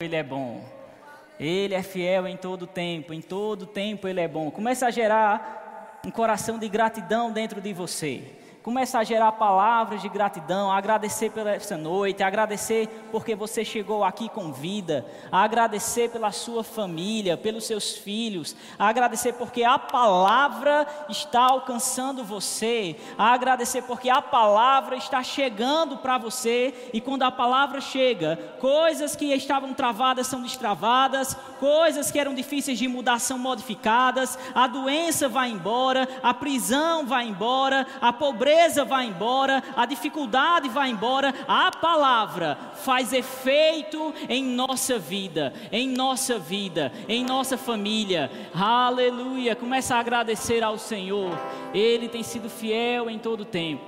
Ele é bom. Ele é fiel em todo tempo, em todo tempo Ele é bom. Começa a gerar um coração de gratidão dentro de você. Começa a gerar palavras de gratidão, a agradecer pela essa noite, a agradecer porque você chegou aqui com vida, a agradecer pela sua família, pelos seus filhos, a agradecer porque a palavra está alcançando você, a agradecer porque a palavra está chegando para você e quando a palavra chega, coisas que estavam travadas são destravadas, coisas que eram difíceis de mudar são modificadas, a doença vai embora, a prisão vai embora, a pobreza tristeza vai embora, a dificuldade vai embora, a palavra faz efeito em nossa vida, em nossa vida, em nossa família. Aleluia! Começa a agradecer ao Senhor. Ele tem sido fiel em todo tempo,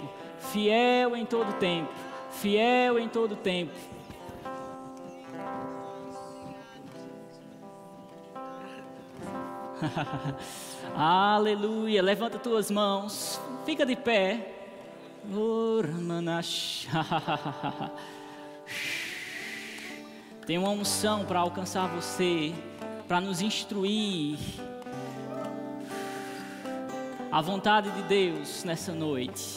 fiel em todo tempo, fiel em todo tempo. Aleluia. Levanta tuas mãos. Fica de pé. Tem uma unção para alcançar você, para nos instruir. A vontade de Deus nessa noite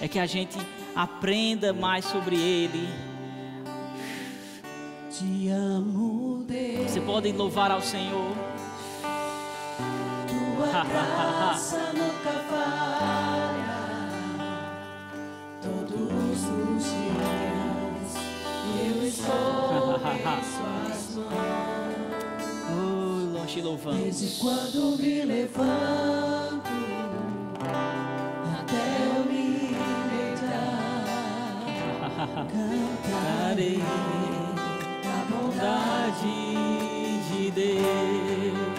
é que a gente aprenda mais sobre Ele. Te amo, Deus. Você pode louvar ao Senhor. Tua graça nunca falha. Te louvamos. Desde quando me levanto até eu me deitar, cantarei a bondade de Deus.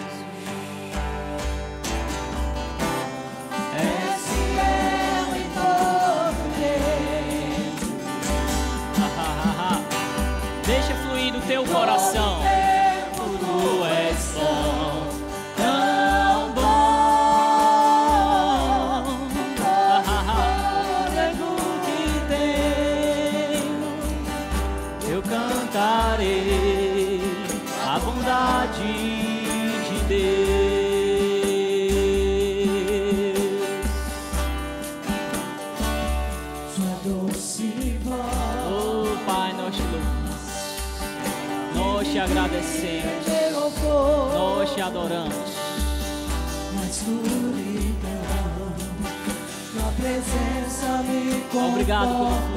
大家都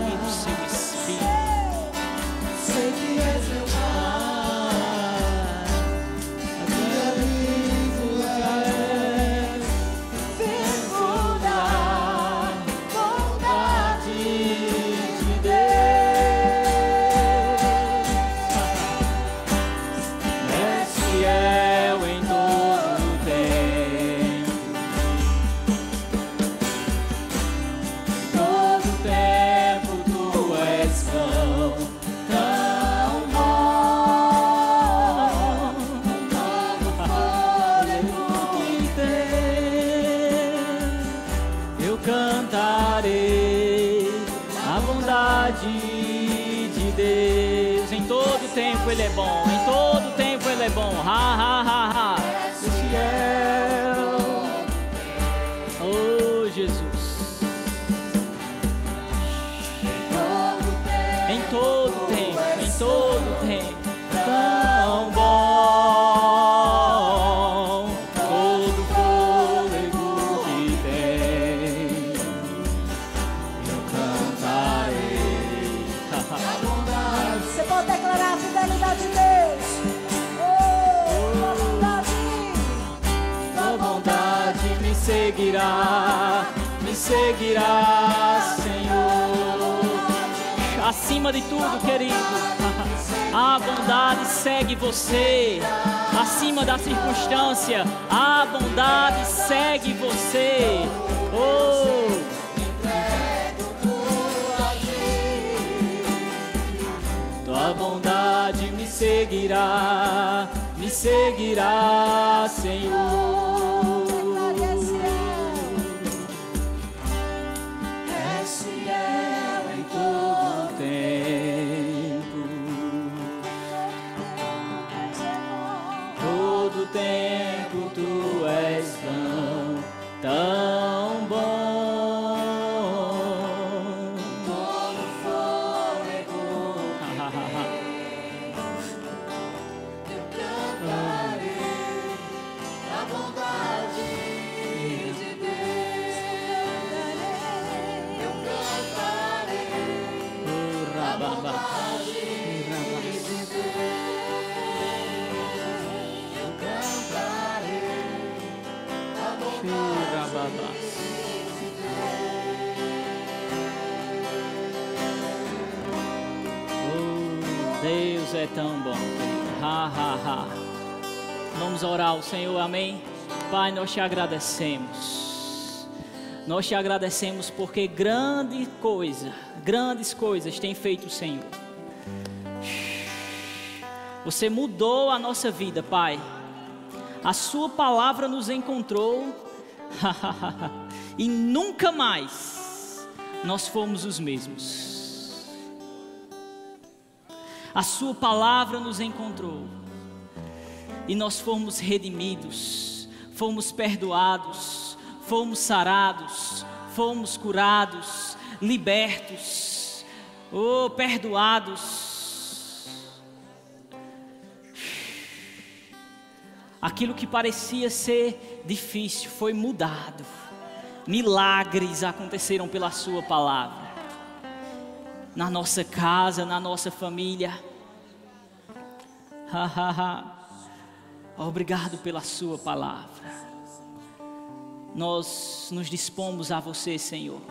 a bondade de Deus. Em todo tempo Ele é bom, em todo tempo Ele é bom. Ha, ha, ha, ha. Acima de tudo, querido, a bondade segue você. Acima da circunstância, a bondade segue você. Oh, tua bondade me seguirá, me seguirá, Senhor. É tão bom. Ha, ha, ha. Vamos orar ao Senhor, amém? Pai, nós te agradecemos. Nós te agradecemos porque grande coisa, grandes coisas tem feito o Senhor. Você mudou a nossa vida, Pai. A Sua palavra nos encontrou e nunca mais nós fomos os mesmos. A Sua palavra nos encontrou e nós fomos redimidos, fomos perdoados, fomos sarados, fomos curados, libertos, oh, perdoados. Aquilo que parecia ser difícil foi mudado. Milagres aconteceram pela Sua palavra. Na nossa casa, na nossa família. Obrigado pela Sua palavra. Nós nos dispomos a você, Senhor.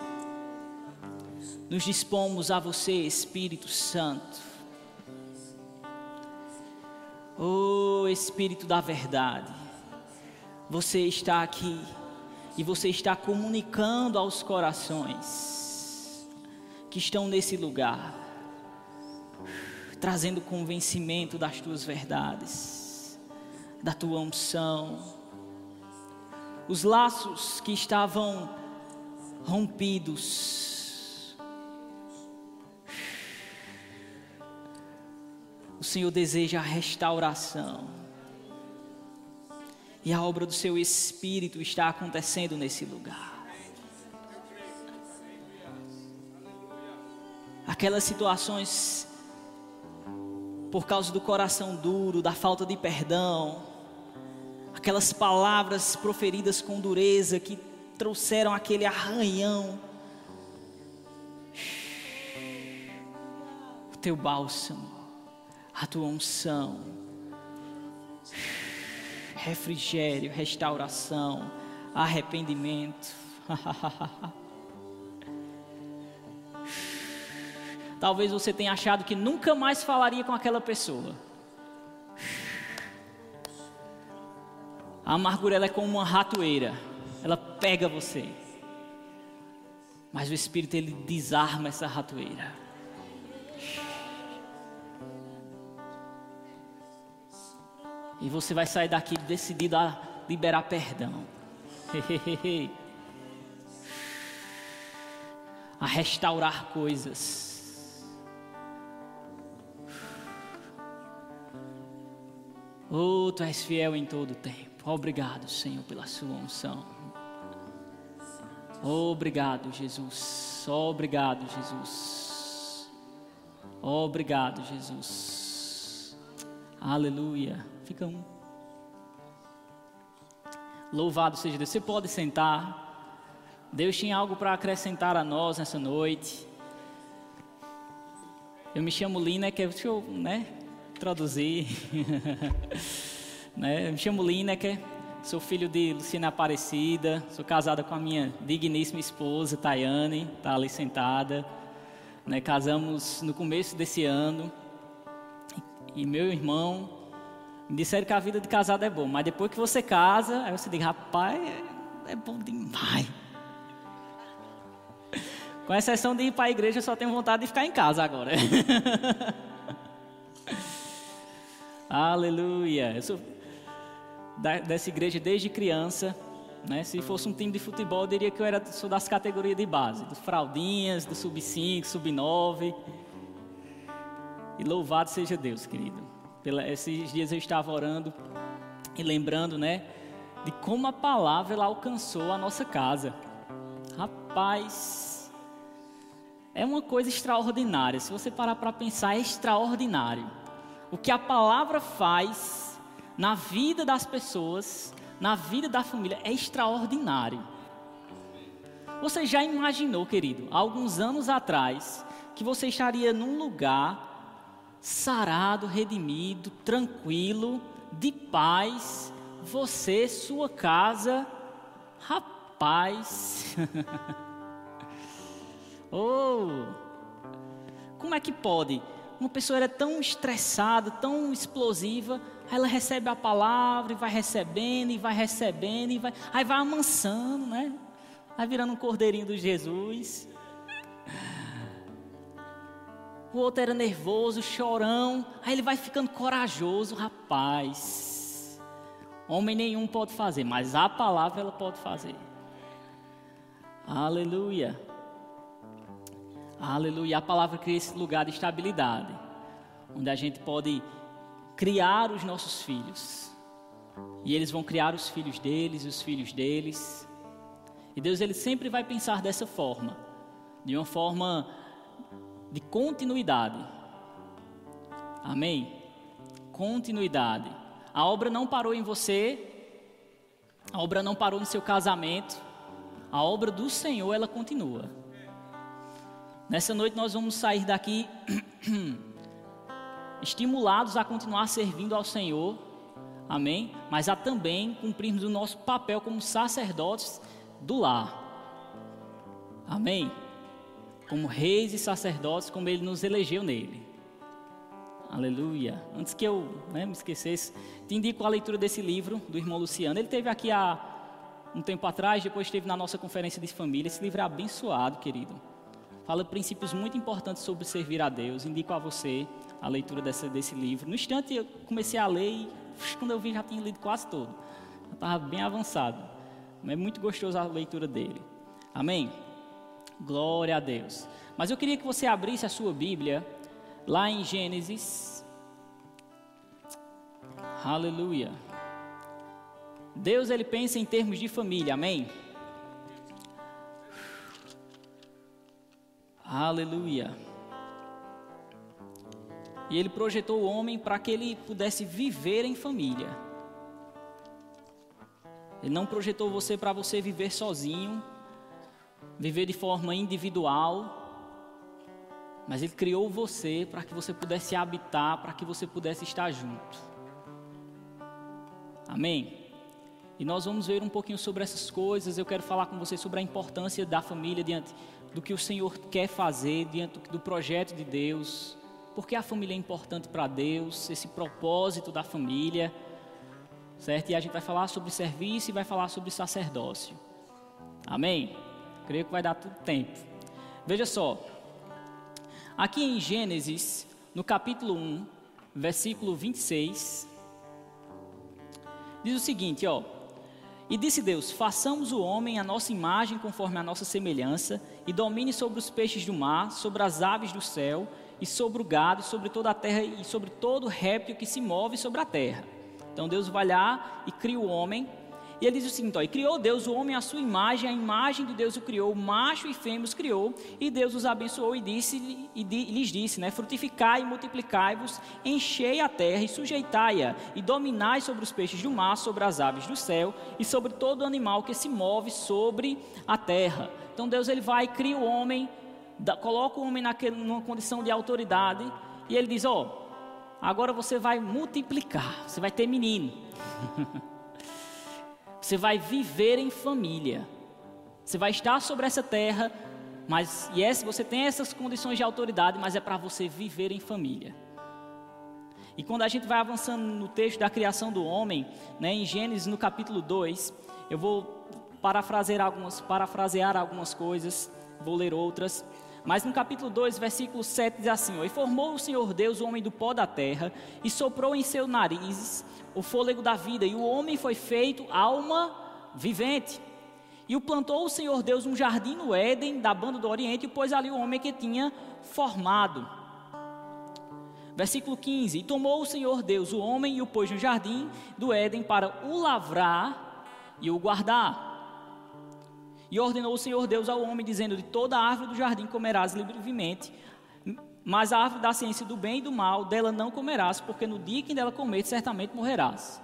Nos dispomos a você, Espírito Santo. Oh Espírito da verdade, você está aqui e você está comunicando aos corações que estão nesse lugar, trazendo convencimento das tuas verdades, da tua unção. Os laços que estavam rompidos, O Senhor deseja a restauração. E a obra do seu Espírito está acontecendo nesse lugar. Aquelas situações, por causa do coração duro, da falta de perdão, aquelas palavras proferidas com dureza que trouxeram aquele arranhão. O teu bálsamo a tua unção, refrigério, restauração, arrependimento. Talvez você tenha achado que nunca mais falaria com aquela pessoa. A amargura é como uma ratoeira, ela pega você. Mas o Espírito ele desarma essa ratoeira. E você vai sair daqui decidido a liberar perdão. a restaurar coisas. Oh, tu és fiel em todo o tempo. Obrigado, Senhor, pela sua unção. Obrigado, Jesus. Obrigado, Jesus. Obrigado, Jesus. Aleluia. Fica um. Louvado seja Deus. Você pode sentar. Deus tinha algo para acrescentar a nós nessa noite. Eu me chamo Lineker, deixa eu né, né, me chamo Lineker, sou filho de Luciana Aparecida, sou casada com a minha digníssima esposa, Tayane, está ali sentada. Né, casamos no começo desse ano. E meu irmão, me disseram que a vida de casado é bom, mas depois que você casa, aí você diz, rapaz, é, é bom demais. Com exceção de ir para a igreja, eu só tenho vontade de ficar em casa agora. Aleluia. Eu sou da, dessa igreja desde criança. Né? Se fosse um time de futebol, eu diria que eu era sou das categorias de base, dos fraldinhas, do sub-5, sub-9. E louvado seja Deus, querido. Pela, esses dias eu estava orando e lembrando, né, de como a palavra ela alcançou a nossa casa. Rapaz, é uma coisa extraordinária. Se você parar para pensar, é extraordinário. O que a palavra faz na vida das pessoas, na vida da família, é extraordinário. Você já imaginou, querido, alguns anos atrás, que você estaria num lugar sarado, redimido, tranquilo, de paz, você, sua casa, rapaz. oh, como é que pode? Uma pessoa era tão estressada, tão explosiva, aí ela recebe a palavra e vai recebendo e vai recebendo e vai, aí vai amansando, né? Vai virando um cordeirinho do Jesus. O outro era nervoso, chorão, aí ele vai ficando corajoso, rapaz. Homem nenhum pode fazer, mas a palavra ela pode fazer. Aleluia. Aleluia. A palavra cria esse lugar de estabilidade, onde a gente pode criar os nossos filhos. E eles vão criar os filhos deles e os filhos deles. E Deus ele sempre vai pensar dessa forma, de uma forma de continuidade. Amém. Continuidade. A obra não parou em você, a obra não parou no seu casamento, a obra do Senhor ela continua. Nessa noite nós vamos sair daqui estimulados a continuar servindo ao Senhor, amém? Mas a também cumprirmos o nosso papel como sacerdotes do lar, amém? Como reis e sacerdotes, como Ele nos elegeu nele. Aleluia. Antes que eu né, me esquecesse, te indico a leitura desse livro do irmão Luciano. Ele teve aqui há um tempo atrás, depois esteve na nossa conferência de família. Esse livro é abençoado, querido. Fala princípios muito importantes sobre servir a Deus. Indico a você a leitura desse, desse livro. No instante eu comecei a ler e quando eu vi já tinha lido quase todo. Estava bem avançado. É muito gostoso a leitura dele. Amém? Glória a Deus. Mas eu queria que você abrisse a sua Bíblia lá em Gênesis. Aleluia. Deus ele pensa em termos de família, amém? Aleluia. E ele projetou o homem para que ele pudesse viver em família. Ele não projetou você para você viver sozinho, viver de forma individual, mas Ele criou você para que você pudesse habitar, para que você pudesse estar junto. Amém? E nós vamos ver um pouquinho sobre essas coisas. Eu quero falar com você sobre a importância da família diante do que o Senhor quer fazer, diante do projeto de Deus. Porque a família é importante para Deus, esse propósito da família. Certo? E a gente vai falar sobre serviço e vai falar sobre sacerdócio. Amém? Creio que vai dar tudo tempo. Veja só, Aqui em Gênesis, no capítulo 1, versículo 26, diz o seguinte, ó: E disse Deus: Façamos o homem a nossa imagem conforme a nossa semelhança, e domine sobre os peixes do mar, sobre as aves do céu, e sobre o gado, sobre toda a terra e sobre todo réptil que se move sobre a terra. Então Deus vai lá e cria o homem e ele diz o seguinte: ó, e criou Deus o homem à sua imagem, a imagem de Deus o criou, macho e fêmea os criou, e Deus os abençoou e disse e lhes disse, né, frutificai e multiplicai-vos, enchei a terra e sujeitai-a, e dominai sobre os peixes do mar, sobre as aves do céu e sobre todo animal que se move sobre a terra. Então Deus ele vai cria o homem, coloca o homem naquele, numa condição de autoridade, e ele diz: ó, agora você vai multiplicar, você vai ter menino. Você vai viver em família. Você vai estar sobre essa terra, mas yes, você tem essas condições de autoridade, mas é para você viver em família. E quando a gente vai avançando no texto da criação do homem, né, em Gênesis no capítulo 2, eu vou parafrasear algumas, parafrasear algumas coisas, vou ler outras. Mas no capítulo 2, versículo 7 diz assim: E formou o Senhor Deus o homem do pó da terra, e soprou em seu nariz o fôlego da vida, e o homem foi feito alma vivente. E o plantou o Senhor Deus um jardim no Éden, da banda do Oriente, e pôs ali o homem que tinha formado. Versículo 15: E tomou o Senhor Deus o homem e o pôs no jardim do Éden para o lavrar e o guardar. E ordenou o Senhor Deus ao homem, dizendo: De toda árvore do jardim comerás livremente, mas a árvore da ciência do bem e do mal, dela não comerás, porque no dia que dela comer, certamente morrerás.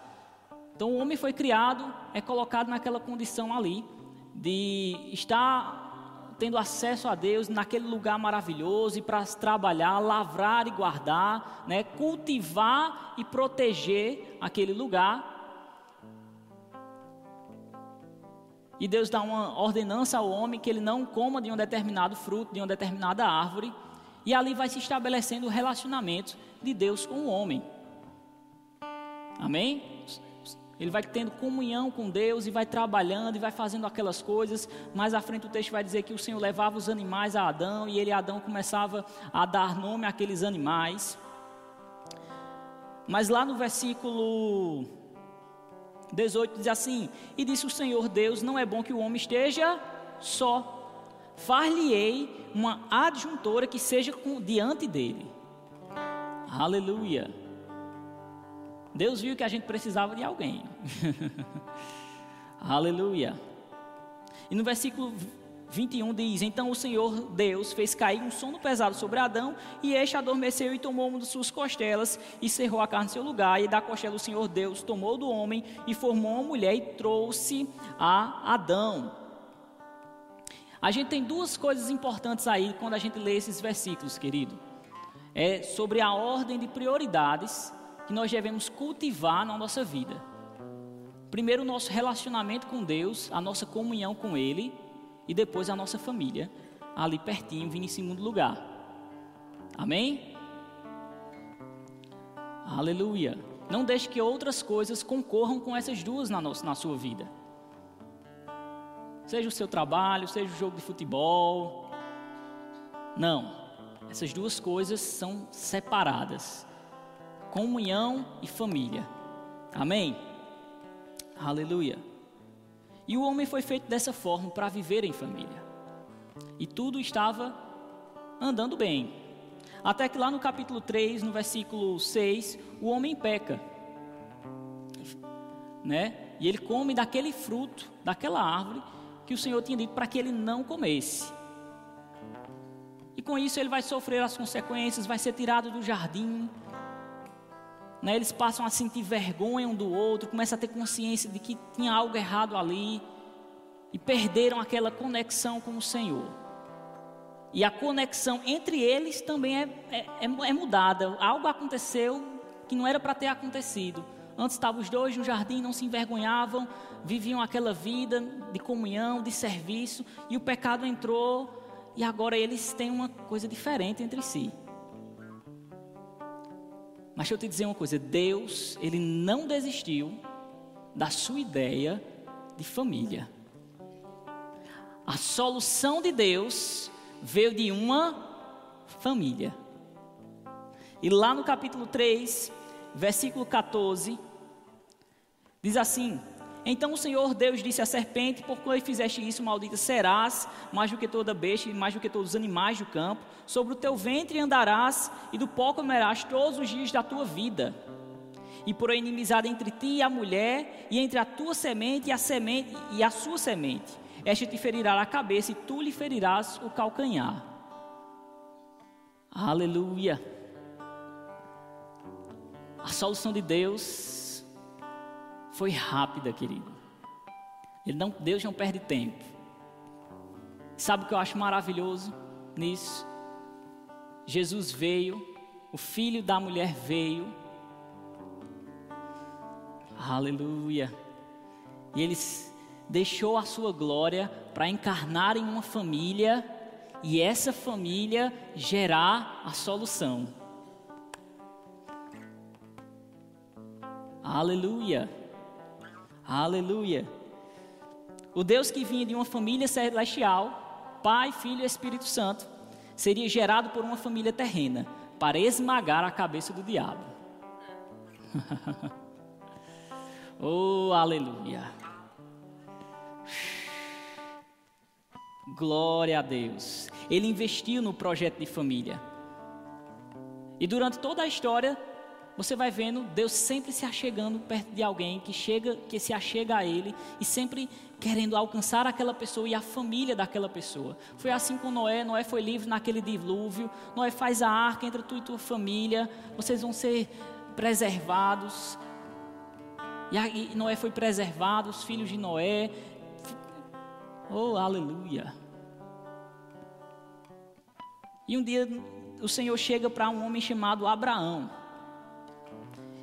Então o homem foi criado, é colocado naquela condição ali, de estar tendo acesso a Deus naquele lugar maravilhoso e para trabalhar, lavrar e guardar, né, cultivar e proteger aquele lugar. E Deus dá uma ordenança ao homem que ele não coma de um determinado fruto, de uma determinada árvore, e ali vai se estabelecendo o relacionamento de Deus com o homem. Amém? Ele vai tendo comunhão com Deus e vai trabalhando e vai fazendo aquelas coisas. Mais à frente o texto vai dizer que o Senhor levava os animais a Adão e ele, Adão, começava a dar nome àqueles animais. Mas lá no versículo 18 diz assim: E disse o Senhor Deus: Não é bom que o homem esteja só. Far-lhe-ei uma adjuntora que seja diante dele. Aleluia. Deus viu que a gente precisava de alguém. Aleluia. E no versículo 21 diz: Então o Senhor Deus fez cair um sono pesado sobre Adão, e este adormeceu e tomou uma de suas costelas e cerrou a carne em seu lugar. E da costela o Senhor Deus tomou do homem e formou uma mulher e trouxe a Adão. A gente tem duas coisas importantes aí quando a gente lê esses versículos, querido. É sobre a ordem de prioridades que nós devemos cultivar na nossa vida. Primeiro, o nosso relacionamento com Deus, a nossa comunhão com Ele, e depois a nossa família, ali pertinho, vindo em segundo lugar. Amém? Aleluia. Não deixe que outras coisas concorram com essas duas na, nossa, na sua vida. Seja o seu trabalho, seja o jogo de futebol. Não. Essas duas coisas são separadas comunhão e família. Amém? Aleluia. E o homem foi feito dessa forma para viver em família. E tudo estava andando bem. Até que lá no capítulo 3, no versículo 6, o homem peca. Né? E ele come daquele fruto, daquela árvore que o Senhor tinha dito para que ele não comesse. E com isso ele vai sofrer as consequências, vai ser tirado do jardim, né, eles passam a sentir vergonha um do outro, começam a ter consciência de que tinha algo errado ali e perderam aquela conexão com o Senhor. E a conexão entre eles também é, é, é, é mudada. Algo aconteceu que não era para ter acontecido. Antes estavam os dois no jardim, não se envergonhavam, viviam aquela vida de comunhão, de serviço, e o pecado entrou, e agora eles têm uma coisa diferente entre si. Mas deixa eu te dizer uma coisa: Deus, Ele não desistiu da sua ideia de família. A solução de Deus veio de uma família. E lá no capítulo 3, versículo 14, diz assim: então o Senhor Deus disse à serpente: Por que fizeste isso, maldita serás, mais do que toda besta e mais do que todos os animais do campo. Sobre o teu ventre andarás, e do pó comerás todos os dias da tua vida. E por inimizade entre ti e a mulher, e entre a tua semente e a semente e a sua semente. Esta te ferirá a cabeça, e tu lhe ferirás o calcanhar. Aleluia. A solução de Deus foi rápida, querido. Ele não, Deus não perde tempo. Sabe o que eu acho maravilhoso nisso? Jesus veio, o filho da mulher veio. Aleluia. E ele deixou a sua glória para encarnar em uma família e essa família gerar a solução. Aleluia. Aleluia. O Deus que vinha de uma família celestial, Pai, Filho e Espírito Santo, seria gerado por uma família terrena para esmagar a cabeça do diabo. oh, aleluia. Glória a Deus. Ele investiu no projeto de família. E durante toda a história, você vai vendo Deus sempre se achegando perto de alguém que chega, que se achega a Ele e sempre querendo alcançar aquela pessoa e a família daquela pessoa. Foi assim com Noé. Noé foi livre naquele dilúvio. Noé faz a arca entre tu e tua família. Vocês vão ser preservados. E Noé foi preservado, os filhos de Noé. Oh, aleluia. E um dia o Senhor chega para um homem chamado Abraão.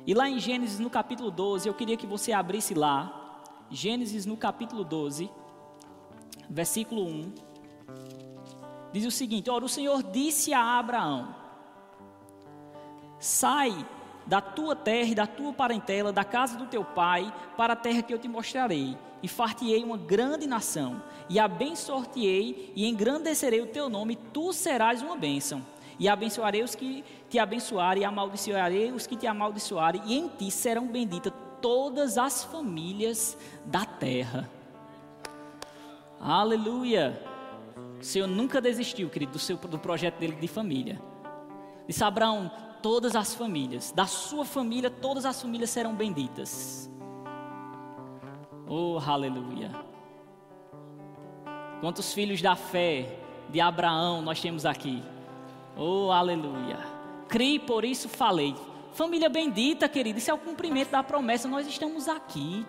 E lá em Gênesis, no capítulo 12, eu queria que você abrisse lá. Gênesis, no capítulo 12, versículo 1. Diz o seguinte: Ora, o Senhor disse a Abraão: Sai da tua terra e da tua parentela, da casa do teu pai, para a terra que eu te mostrarei, e fartiei uma grande nação, e abençoar-te-ei, e engrandecerei o teu nome, tu serás uma bênção. E abençoarei os que te abençoarem, e amaldiçoarei os que te amaldiçoarem, e em ti serão benditas todas as famílias da terra. Aleluia! O Senhor nunca desistiu, querido, do, seu, do projeto dele de família. Disse Abraão: todas as famílias, da sua família, todas as famílias serão benditas. Oh, aleluia! Quantos filhos da fé de Abraão nós temos aqui? Oh, aleluia. Crie, por isso falei. Família bendita, querido, isso é o cumprimento da promessa. Nós estamos aqui.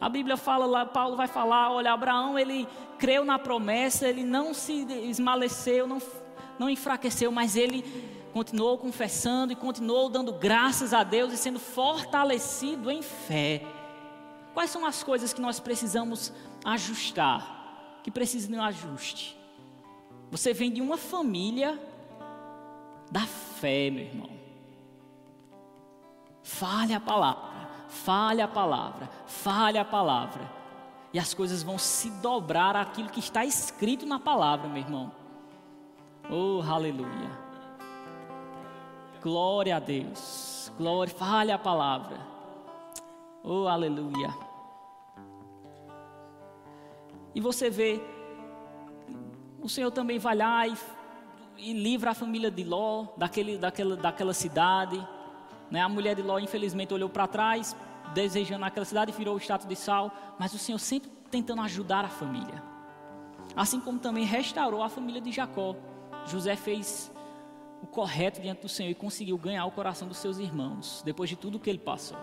A Bíblia fala lá, Paulo vai falar, olha, Abraão, ele creu na promessa, ele não se esmaleceu, não, não enfraqueceu, mas ele continuou confessando e continuou dando graças a Deus e sendo fortalecido em fé. Quais são as coisas que nós precisamos ajustar? Que precisam de um ajuste? Você vem de uma família da fé, meu irmão. Fale a palavra, fale a palavra, fale a palavra. E as coisas vão se dobrar àquilo que está escrito na palavra, meu irmão. Oh, aleluia. Glória a Deus. Glória, fale a palavra. Oh, aleluia. E você vê o Senhor também vai lá e, e livra a família de Ló daquele, daquela, daquela cidade. Né? A mulher de Ló, infelizmente, olhou para trás, desejando aquela cidade virou o status de sal. Mas o Senhor sempre tentando ajudar a família. Assim como também restaurou a família de Jacó. José fez o correto diante do Senhor e conseguiu ganhar o coração dos seus irmãos, depois de tudo que ele passou.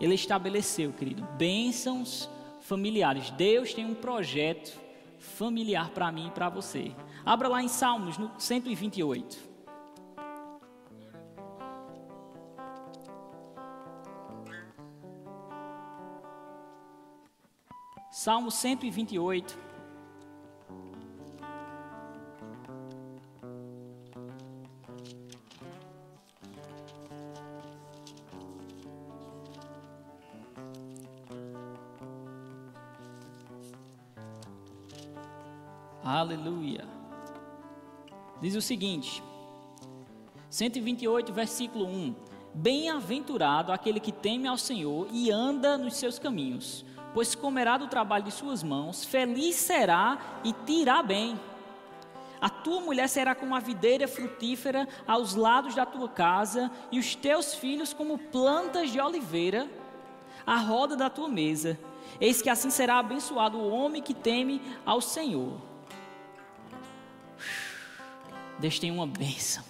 Ele estabeleceu, querido, bênçãos familiares. Deus tem um projeto familiar para mim e para você. Abra lá em Salmos, no 128. Salmo 128. Aleluia. Diz o seguinte, 128, versículo 1: Bem-aventurado aquele que teme ao Senhor e anda nos seus caminhos, pois comerá do trabalho de suas mãos, feliz será e te irá bem. A tua mulher será como a videira frutífera aos lados da tua casa, e os teus filhos como plantas de oliveira à roda da tua mesa. Eis que assim será abençoado o homem que teme ao Senhor. Deus tem uma bênção.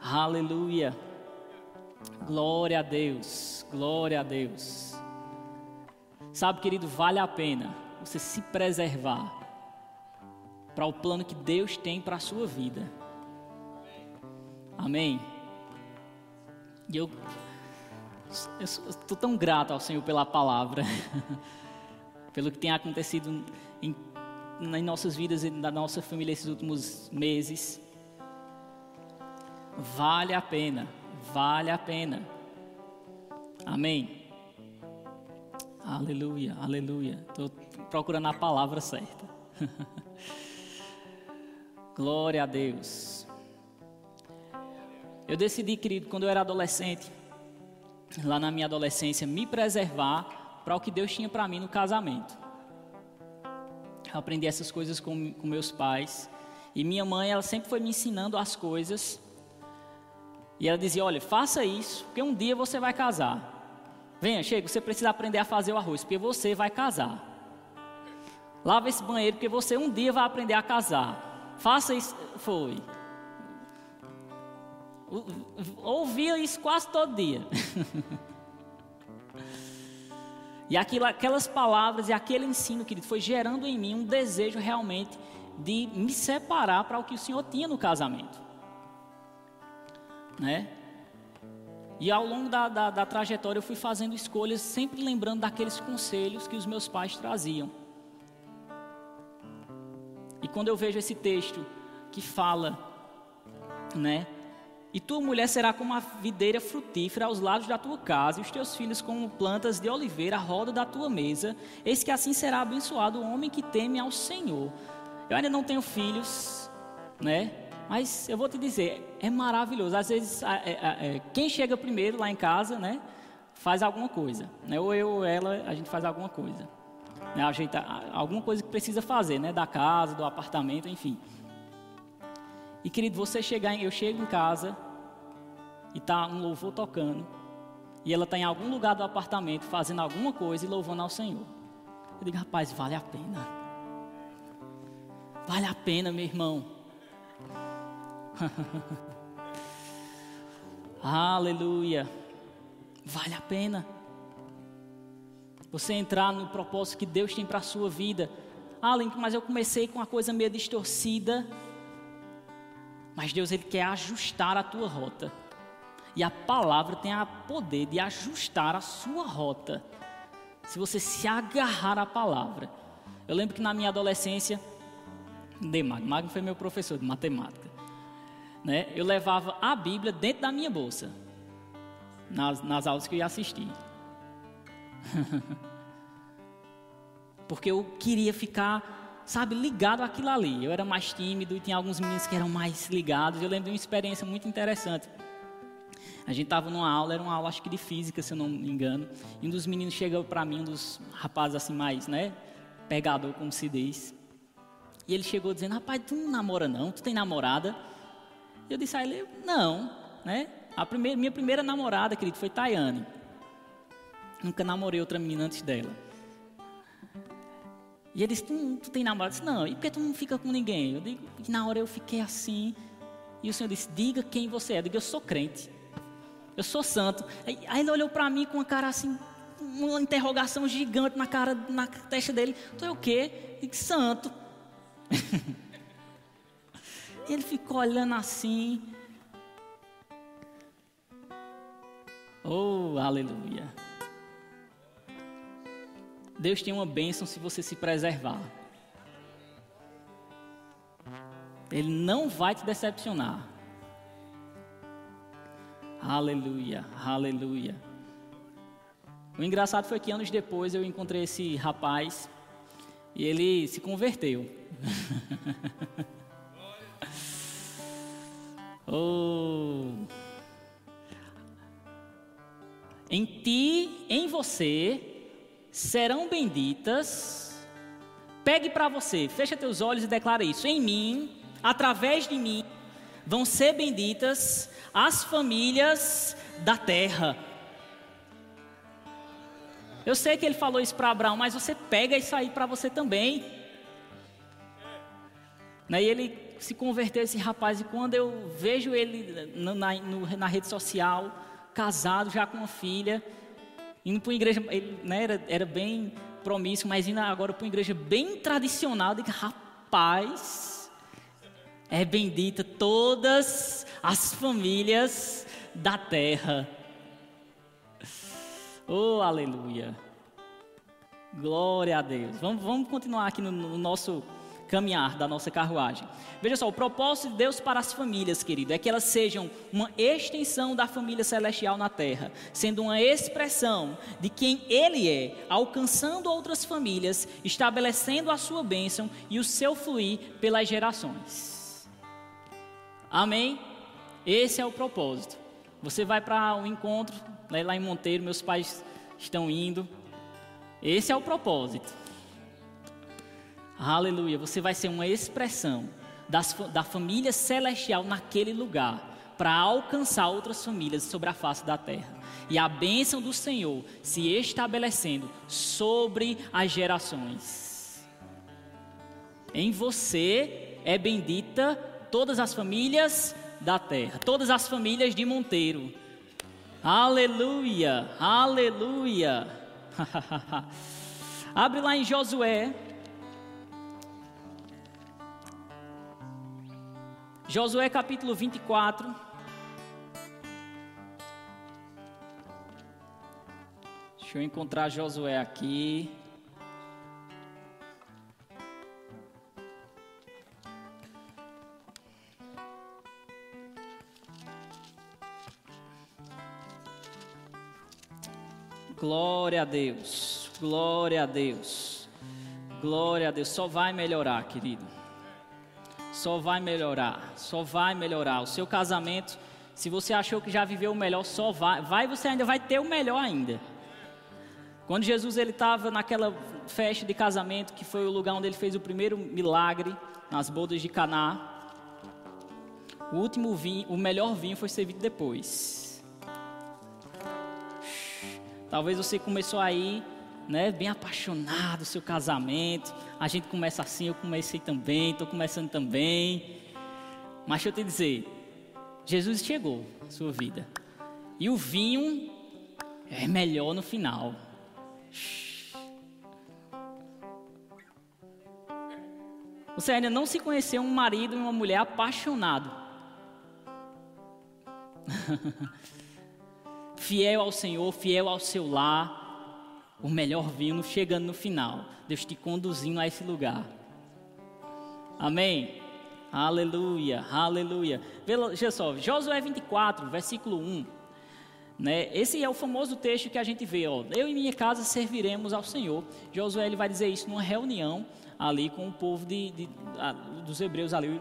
Aleluia. Glória a Deus. Glória a Deus. Sabe, querido, vale a pena você se preservar para o plano que Deus tem para a sua vida. Amém. E eu estou tão grato ao Senhor pela palavra, pelo que tem acontecido em em nossas vidas e na nossa família esses últimos meses. Vale a pena, vale a pena. Amém. Aleluia, aleluia. Estou procurando a palavra certa. Glória a Deus. Eu decidi, querido, quando eu era adolescente, lá na minha adolescência, me preservar para o que Deus tinha para mim no casamento. Aprendi essas coisas com, com meus pais. E minha mãe, ela sempre foi me ensinando as coisas. E ela dizia: Olha, faça isso, porque um dia você vai casar. Venha, chega, você precisa aprender a fazer o arroz, porque você vai casar. Lava esse banheiro, porque você um dia vai aprender a casar. Faça isso. Foi. Ouvia isso quase todo dia. e aquilo, aquelas palavras e aquele ensino, querido, foi gerando em mim um desejo realmente de me separar para o que o Senhor tinha no casamento. Né? E ao longo da, da, da, trajetória eu fui fazendo escolhas, sempre lembrando daqueles conselhos que os meus pais traziam. E quando eu vejo esse texto que fala, né? E tua mulher será como a videira frutífera aos lados da tua casa, e os teus filhos como plantas de oliveira à roda da tua mesa. Eis que assim será abençoado o homem que teme ao Senhor. Eu ainda não tenho filhos, né? Mas eu vou te dizer, é maravilhoso. Às vezes, é, é, é, quem chega primeiro lá em casa, né, faz alguma coisa. Né? Ou eu ou ela, a gente faz alguma coisa. Né? Ajeita, alguma coisa que precisa fazer, né? Da casa, do apartamento, enfim. E querido, você chegar, eu chego em casa e tá um louvor tocando e ela está em algum lugar do apartamento fazendo alguma coisa e louvando ao Senhor. Eu digo, rapaz, vale a pena. Vale a pena, meu irmão. Aleluia. Vale a pena. Você entrar no propósito que Deus tem para a sua vida. Ah, mas eu comecei com uma coisa meio distorcida. Mas Deus ele quer ajustar a tua rota. E a palavra tem a poder de ajustar a sua rota. Se você se agarrar à palavra. Eu lembro que na minha adolescência, Demag, Magno foi meu professor de matemática né, eu levava a Bíblia dentro da minha bolsa, nas, nas aulas que eu ia assistir. Porque eu queria ficar, sabe, ligado àquilo ali. Eu era mais tímido e tinha alguns meninos que eram mais ligados. Eu lembro de uma experiência muito interessante. A gente estava numa aula, era uma aula acho que de física, se eu não me engano. E um dos meninos chegou para mim, um dos rapazes assim mais, né, pegador, como se diz. E ele chegou dizendo: Rapaz, tu não namora não? Tu tem namorada? E eu disse a ele, não, né? A primeira, minha primeira namorada, querido, foi Tayane. Nunca namorei outra menina antes dela. E ele disse, tu, tu tem namorado? Eu disse, não, e por que tu não fica com ninguém? Eu digo, e na hora eu fiquei assim. E o Senhor disse, diga quem você é. Eu digo, eu sou crente. Eu sou santo. Aí, aí ele olhou para mim com uma cara assim, uma interrogação gigante na cara, na testa dele. Tu é o quê? Eu digo, santo. Ele ficou olhando assim. Oh, aleluia. Deus tem uma bênção se você se preservar. Ele não vai te decepcionar. Aleluia, aleluia. O engraçado foi que anos depois eu encontrei esse rapaz e ele se converteu. Oh. Em ti, em você, serão benditas. Pegue para você, fecha teus olhos e declara isso. Em mim, através de mim, vão ser benditas as famílias da terra. Eu sei que ele falou isso para Abraão, mas você pega isso aí para você também. Né? E ele se converteu esse rapaz, e quando eu vejo ele na, na, na rede social, casado, já com uma filha, indo para uma igreja, ele né, era, era bem promíscuo, mas indo agora para uma igreja bem tradicional, de rapaz, é bendita todas as famílias da terra. Oh, aleluia. Glória a Deus. Vamos, vamos continuar aqui no, no nosso caminhar da nossa carruagem. Veja só, o propósito de Deus para as famílias, querido, é que elas sejam uma extensão da família celestial na terra, sendo uma expressão de quem Ele é, alcançando outras famílias, estabelecendo a sua bênção e o seu fluir pelas gerações. Amém? Esse é o propósito. Você vai para um encontro né, lá em Monteiro, meus pais estão indo. Esse é o propósito. Aleluia. Você vai ser uma expressão das, da família celestial naquele lugar para alcançar outras famílias sobre a face da terra. E a bênção do Senhor se estabelecendo sobre as gerações. Em você é bendita todas as famílias da terra, todas as famílias de Monteiro. Aleluia, aleluia. Abre lá em Josué. Josué capítulo 24. Deixa eu encontrar Josué aqui. Glória a Deus, glória a Deus, glória a Deus. Só vai melhorar, querido. Só vai melhorar, só vai melhorar. O seu casamento, se você achou que já viveu o melhor, só vai. Vai, você ainda vai ter o melhor ainda. Quando Jesus ele estava naquela festa de casamento, que foi o lugar onde ele fez o primeiro milagre, nas bodas de Caná, o último vinho, o melhor vinho foi servido depois. Talvez você começou aí, né, bem apaixonado, seu casamento. A gente começa assim, eu comecei também, estou começando também. Mas deixa eu te dizer, Jesus chegou na sua vida. E o vinho é melhor no final. Você ainda não se conheceu um marido e uma mulher apaixonado. fiel ao Senhor, fiel ao seu lar. O melhor vinho chegando no final. Deus te conduzindo a esse lugar. Amém? Aleluia, aleluia. Veja só, Josué 24, versículo 1. Né? Esse é o famoso texto que a gente vê, ó, eu e minha casa serviremos ao Senhor. Josué ele vai dizer isso numa reunião ali com o povo de, de, dos hebreus ali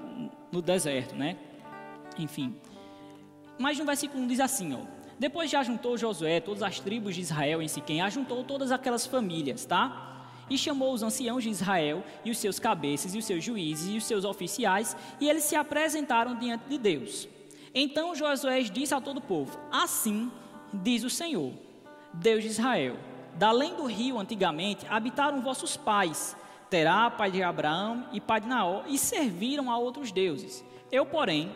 no deserto, né? Enfim. Mas no versículo 1 diz assim, ó, depois já juntou Josué todas as tribos de Israel em Siquém, ajuntou todas aquelas famílias, tá? E chamou os anciãos de Israel e os seus cabeças e os seus juízes e os seus oficiais, e eles se apresentaram diante de Deus. Então Josué disse a todo o povo: Assim diz o Senhor, Deus de Israel: Da do rio, antigamente, habitaram vossos pais, Terá, pai de Abraão e pai de Naó, e serviram a outros deuses. Eu, porém,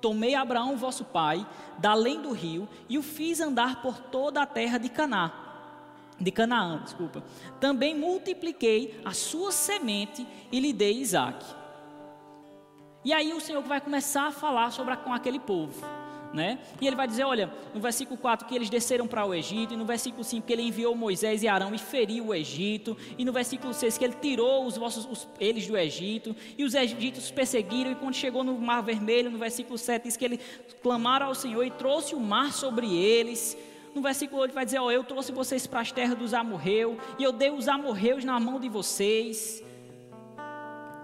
tomei Abraão, vosso pai, da além do rio, e o fiz andar por toda a terra de Caná. De Canaã, desculpa. Também multipliquei a sua semente e lhe dei Isaac. E aí o Senhor vai começar a falar sobre com aquele povo né? E ele vai dizer, olha, no versículo 4 que eles desceram para o Egito, e no versículo 5 que ele enviou Moisés e Arão e feriu o Egito, e no versículo 6 que ele tirou os vossos os, eles do Egito, e os egípcios perseguiram, e quando chegou no Mar Vermelho, no versículo 7 diz que ele clamaram ao Senhor e trouxe o mar sobre eles. No versículo 8 vai dizer, ó, eu trouxe vocês para as terras dos amorreus, e eu dei os amorreus na mão de vocês.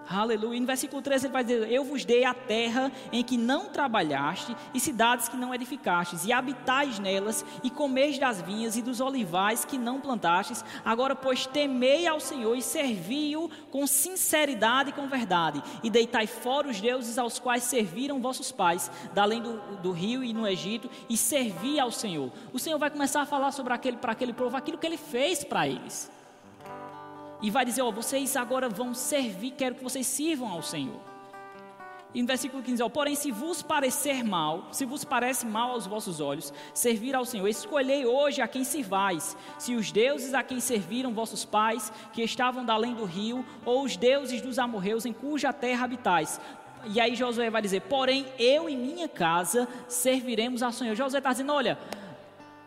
Aleluia. No versículo 13 ele vai dizer: Eu vos dei a terra em que não trabalhaste, e cidades que não edificastes, e habitais nelas, e comeis das vinhas e dos olivais que não plantastes. Agora, pois, temei ao Senhor e servi-o com sinceridade e com verdade, e deitai fora os deuses aos quais serviram vossos pais, da além do, do rio e no Egito, e servi ao Senhor. O Senhor vai começar a falar sobre aquele para aquele povo aquilo que ele fez para eles e vai dizer: Ó, oh, vocês agora vão servir, quero que vocês sirvam ao Senhor. E no versículo 15, ó, porém, se vos parecer mal, se vos parece mal aos vossos olhos, servir ao Senhor, escolhei hoje a quem sirvais, se os deuses a quem serviram vossos pais, que estavam da além do rio, ou os deuses dos amorreus em cuja terra habitais. E aí Josué vai dizer: porém, eu e minha casa serviremos ao Senhor. Josué está dizendo: olha,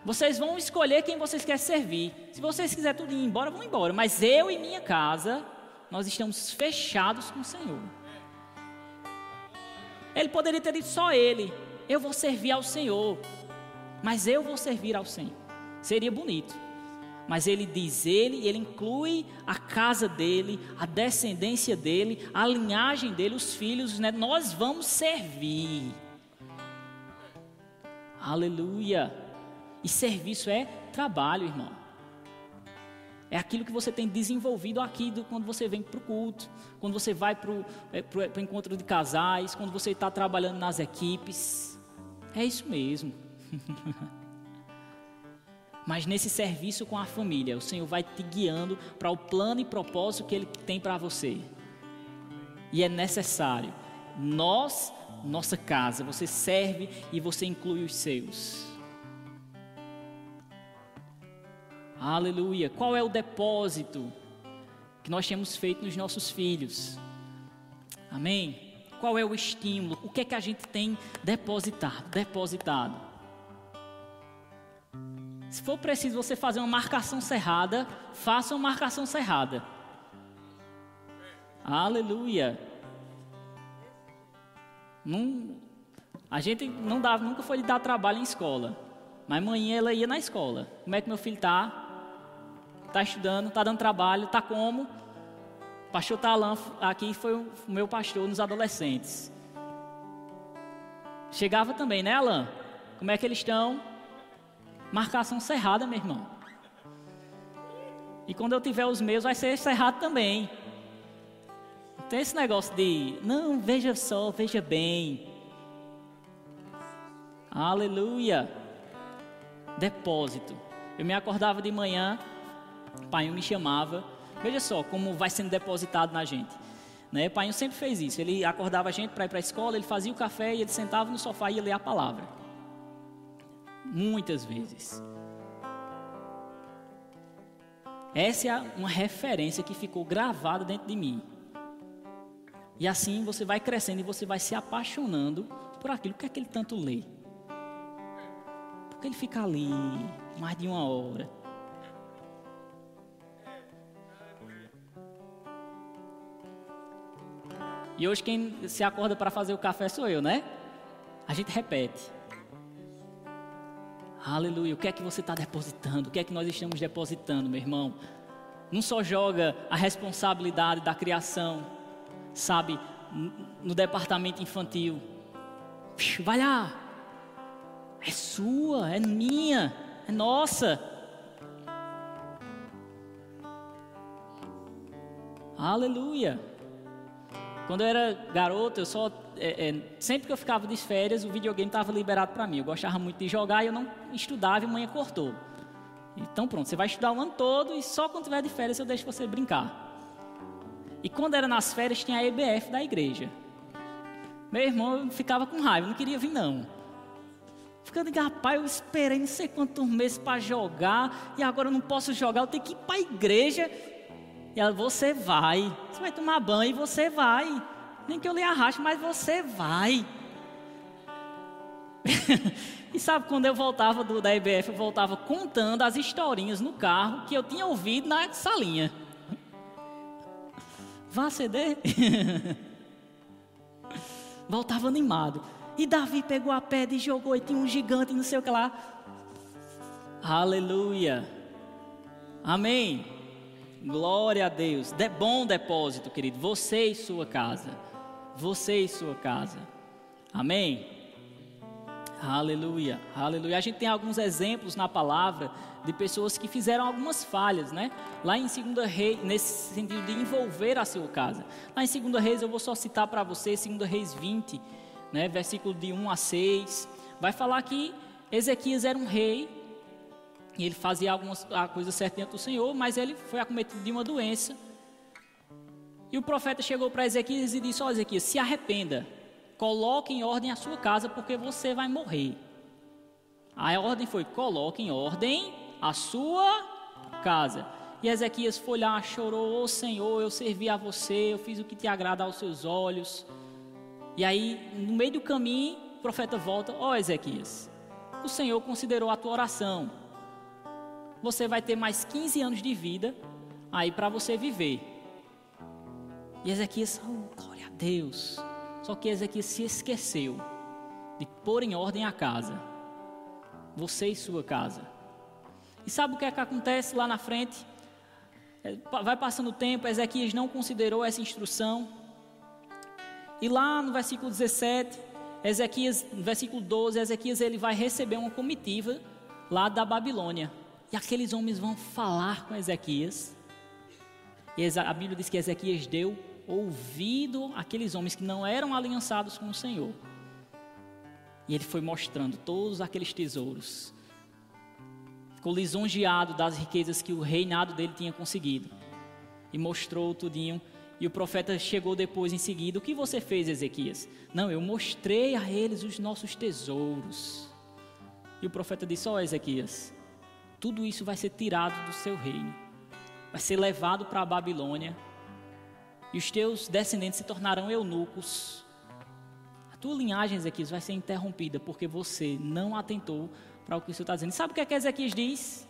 vocês vão escolher quem vocês querem servir. Se vocês quiserem tudo ir embora, vão embora. Mas eu e minha casa, nós estamos fechados com o Senhor. Ele poderia ter dito só ele: Eu vou servir ao Senhor. Mas eu vou servir ao Senhor. Seria bonito. Mas ele diz ele, ele inclui a casa dele, a descendência dele, a linhagem dele, os filhos, né? Nós vamos servir. Aleluia. E serviço é trabalho, irmão. É aquilo que você tem desenvolvido aqui do, quando você vem para o culto, quando você vai para o é, encontro de casais, quando você está trabalhando nas equipes. É isso mesmo. Mas nesse serviço com a família, o Senhor vai te guiando para o plano e propósito que Ele tem para você. E é necessário. Nós, nossa casa, você serve e você inclui os seus. Aleluia. Qual é o depósito que nós temos feito nos nossos filhos? Amém? Qual é o estímulo? O que é que a gente tem depositado? Depositado. Se for preciso você fazer uma marcação cerrada, faça uma marcação cerrada. Aleluia. Não, a gente não dava, nunca foi dar trabalho em escola. Mas amanhã ela ia na escola. Como é que meu filho está? Está estudando, está dando trabalho, está como? O pastor Talan aqui foi o meu pastor nos adolescentes. Chegava também, né, Alan? Como é que eles estão? Marcação cerrada, meu irmão. E quando eu tiver os meus, vai ser cerrado também. Tem esse negócio de, não, veja só, veja bem. Aleluia. Depósito. Eu me acordava de manhã, pai me chamava. Veja só como vai sendo depositado na gente. Né? Pai sempre fez isso. Ele acordava a gente para ir para a escola, ele fazia o café e ele sentava no sofá e ia ler a palavra. Muitas vezes. Essa é uma referência que ficou gravada dentro de mim. E assim você vai crescendo e você vai se apaixonando por aquilo que aquele tanto lê. Porque ele fica ali mais de uma hora. E hoje quem se acorda para fazer o café sou eu, né? A gente repete. Aleluia. O que é que você está depositando? O que é que nós estamos depositando, meu irmão? Não só joga a responsabilidade da criação, sabe, no departamento infantil. Vai lá. É sua, é minha, é nossa. Aleluia. Quando eu era garoto, eu só é, é, sempre que eu ficava de férias, o videogame estava liberado para mim. Eu gostava muito de jogar e eu não estudava e a manhã cortou. Então pronto, você vai estudar o ano todo e só quando tiver de férias eu deixo você brincar. E quando era nas férias tinha a EBF da igreja. Meu irmão ficava com raiva, não queria vir não. Ficando, rapaz, eu esperei não sei quantos meses para jogar e agora eu não posso jogar, eu tenho que ir para a igreja e ela, você vai. Você vai tomar banho e você vai. Nem que eu lhe arraste, mas você vai. e sabe quando eu voltava do, da EBF, eu voltava contando as historinhas no carro que eu tinha ouvido na salinha. Vá ceder. voltava animado. E Davi pegou a pedra e jogou, e tinha um gigante, não sei o que lá. Aleluia. Amém. Glória a Deus. De bom depósito, querido. Você e sua casa. Você e sua casa. Amém? Aleluia, aleluia. A gente tem alguns exemplos na palavra de pessoas que fizeram algumas falhas, né? Lá em 2 Reis, nesse sentido de envolver a sua casa. Lá em 2 Reis, eu vou só citar para você, 2 Reis 20, né? versículo de 1 a 6. Vai falar que Ezequias era um rei e ele fazia algumas coisas certas dentro do Senhor, mas ele foi acometido de uma doença. E o profeta chegou para Ezequias e disse: Ó, oh, Ezequias, se arrependa, coloque em ordem a sua casa, porque você vai morrer. A ordem foi: coloque em ordem a sua casa. E Ezequias foi lá, chorou: Ô oh, Senhor, eu servi a você, eu fiz o que te agrada aos seus olhos. E aí, no meio do caminho, o profeta volta: Ó oh, Ezequias, o Senhor considerou a tua oração você vai ter mais 15 anos de vida aí para você viver. E Ezequias, oh, glória a Deus. Só que Ezequias se esqueceu de pôr em ordem a casa. Você e sua casa. E sabe o que é que acontece lá na frente? É, vai passando o tempo, Ezequias não considerou essa instrução. E lá no versículo 17, Ezequias, no versículo 12, Ezequias ele vai receber uma comitiva lá da Babilônia E aqueles homens vão falar com Ezequias. E a Bíblia diz que Ezequias deu ouvido àqueles homens que não eram aliançados com o Senhor. E ele foi mostrando todos aqueles tesouros. Ficou lisonjeado das riquezas que o reinado dele tinha conseguido. E mostrou tudinho. E o profeta chegou depois em seguida: O que você fez, Ezequias? Não, eu mostrei a eles os nossos tesouros. E o profeta disse: Ó oh, Ezequias, tudo isso vai ser tirado do seu reino, vai ser levado para a Babilônia, e os teus descendentes se tornarão eunucos. A tua linhagem, Ezequias, vai ser interrompida porque você não atentou para o que o Senhor está dizendo. sabe o que, é que Ezequias diz?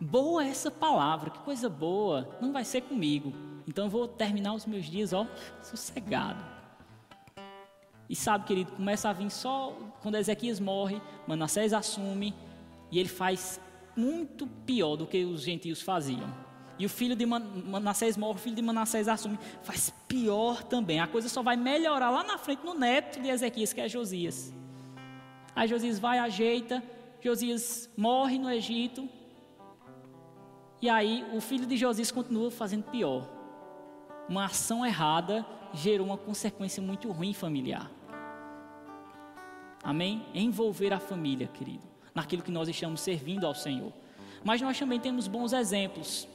Boa essa palavra, que coisa boa, não vai ser comigo. Então eu vou terminar os meus dias, ó, sossegado. E sabe, querido, começa a vir só quando Ezequias morre, Manassés assume, e ele faz muito pior do que os gentios faziam. E o filho de Manassés morre, o filho de Manassés assume, faz pior também. A coisa só vai melhorar lá na frente no neto de Ezequias, que é Josias. Aí Josias vai, ajeita, Josias morre no Egito. E aí o filho de Josias continua fazendo pior. Uma ação errada gerou uma consequência muito ruim familiar. Amém? Envolver a família, querido naquilo que nós estamos servindo ao Senhor. Mas nós também temos bons exemplos,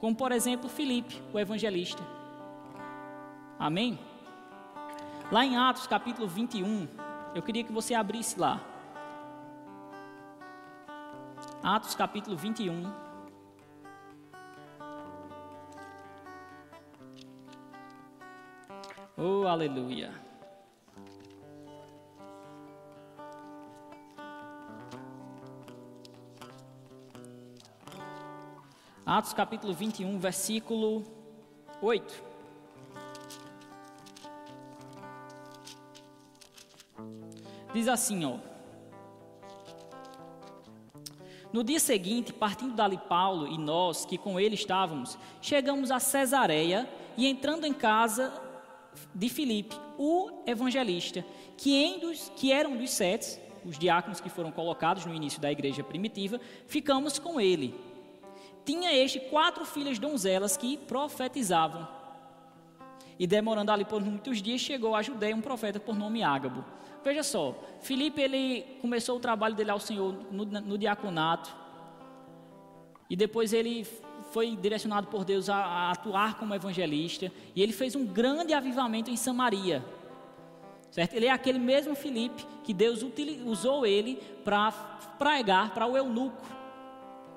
como por exemplo Filipe, o evangelista. Amém? Lá em Atos capítulo 21, eu queria que você abrisse lá. Atos capítulo 21. Oh, aleluia. Atos capítulo 21, versículo 8. Diz assim, ó. No dia seguinte, partindo dali Paulo e nós, que com ele estávamos, chegamos a Cesareia e entrando em casa de Filipe, o evangelista, que, dos, que eram dos sete, os diáconos que foram colocados no início da igreja primitiva, ficamos com ele tinha este quatro filhas donzelas que profetizavam. E demorando ali por muitos dias, chegou a Judéia um profeta por nome Ágabo. Veja só, Filipe ele começou o trabalho dele ao Senhor no, no diaconato. E depois ele foi direcionado por Deus a, a, atuar como evangelista. E ele fez um grande avivamento em Samaria. Certo? Ele é aquele mesmo Filipe que Deus usou ele para pregar para o eunuco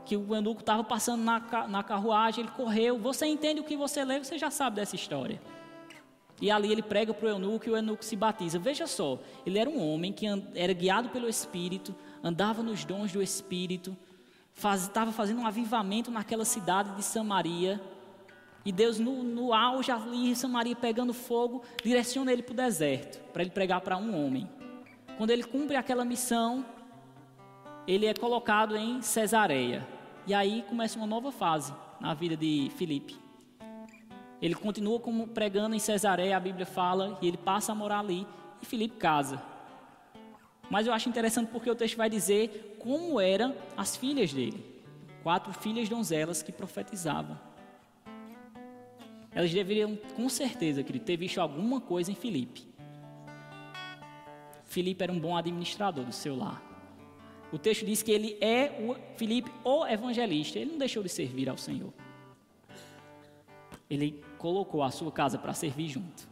que o eunuco estava passando na, na carruagem, ele correu. Você entende o que você lê, você já sabe dessa história. E ali ele prega para o eunuco e o eunuco se batiza. Veja só, ele era um homem que era guiado pelo Espírito, andava nos dons do Espírito, estava faz, fazendo um avivamento naquela cidade de Samaria. E Deus, no, no auge ali, Samaria pegando fogo, direciona ele para o deserto, para ele pregar para um homem. Quando ele cumpre aquela missão, ele é colocado em Cesareia. E aí começa uma nova fase na vida de Filipe. Ele continua como pregando em Cesareia, a Bíblia fala, e ele passa a morar ali, e Filipe casa. Mas eu acho interessante porque o texto vai dizer como eram as filhas dele. Quatro filhas donzelas que profetizavam. Elas deveriam, com certeza, querido, ter visto alguma coisa em Filipe. Filipe era um bom administrador do seu lar. O texto diz que ele é o Filipe, o evangelista. Ele não deixou de servir ao Senhor. Ele colocou a sua casa para servir junto.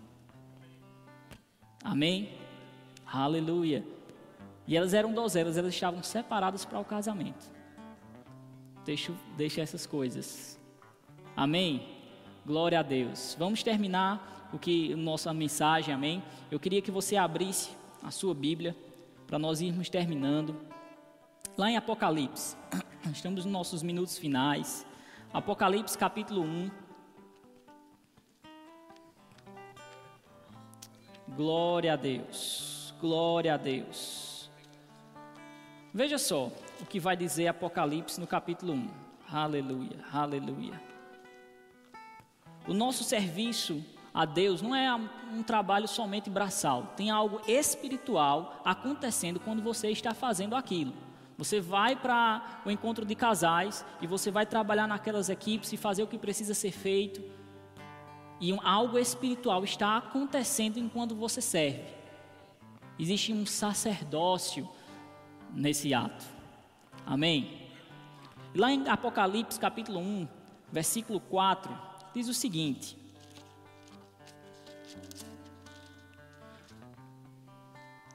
Amém? Aleluia. E elas eram donzelas, elas estavam separadas para o casamento. Deixa, deixa essas coisas. Amém? Glória a Deus. Vamos terminar o que nossa mensagem, amém? Eu queria que você abrisse a sua Bíblia para nós irmos terminando. Lá em Apocalipse, estamos nos nossos minutos finais. Apocalipse capítulo 1. Glória a Deus, glória a Deus. Veja só o que vai dizer Apocalipse no capítulo 1. Aleluia, aleluia. O nosso serviço a Deus não é um trabalho somente braçal, tem algo espiritual acontecendo quando você está fazendo aquilo. Você vai para o encontro de casais e você vai trabalhar naquelas equipes e fazer o que precisa ser feito. E um, algo espiritual está acontecendo enquanto você serve. Existe um sacerdócio nesse ato. Amém? Lá em Apocalipse capítulo 1, versículo 4, diz o seguinte: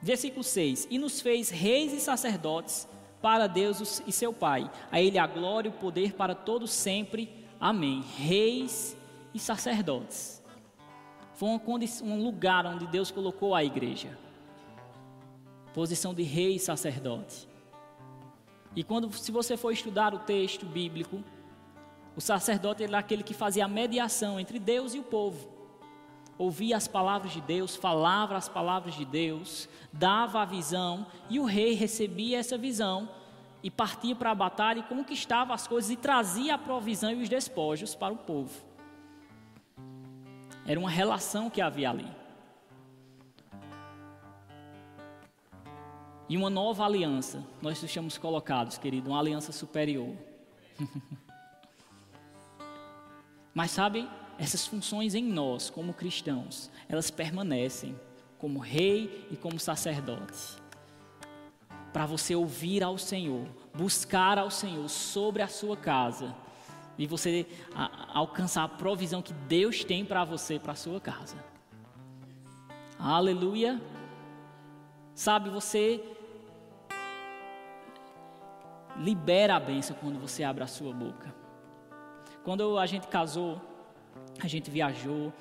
Versículo 6: E nos fez reis e sacerdotes para Deus e seu Pai. A Ele a glória e o poder para todos sempre. Amém. Reis e sacerdotes. Foi um lugar onde Deus colocou a igreja. Posição de rei e sacerdote. E quando, se você for estudar o texto bíblico, o sacerdote era aquele que fazia a mediação entre Deus e o povo. Ouvia as palavras de Deus, falava as palavras de Deus, dava a visão, e o rei recebia essa visão e partia para a batalha e conquistava as coisas e trazia a provisão e os despojos para o povo. Era uma relação que havia ali. E uma nova aliança, nós estamos colocados, querido, uma aliança superior. Mas sabe, essas funções em nós, como cristãos, elas permanecem como rei e como sacerdote. Para você ouvir ao Senhor, buscar ao Senhor sobre a sua casa e você a, alcançar a provisão que Deus tem para você, para a sua casa. Aleluia. Sabe, você libera a bênção quando você abre a sua boca. Quando a gente casou, a gente viajou,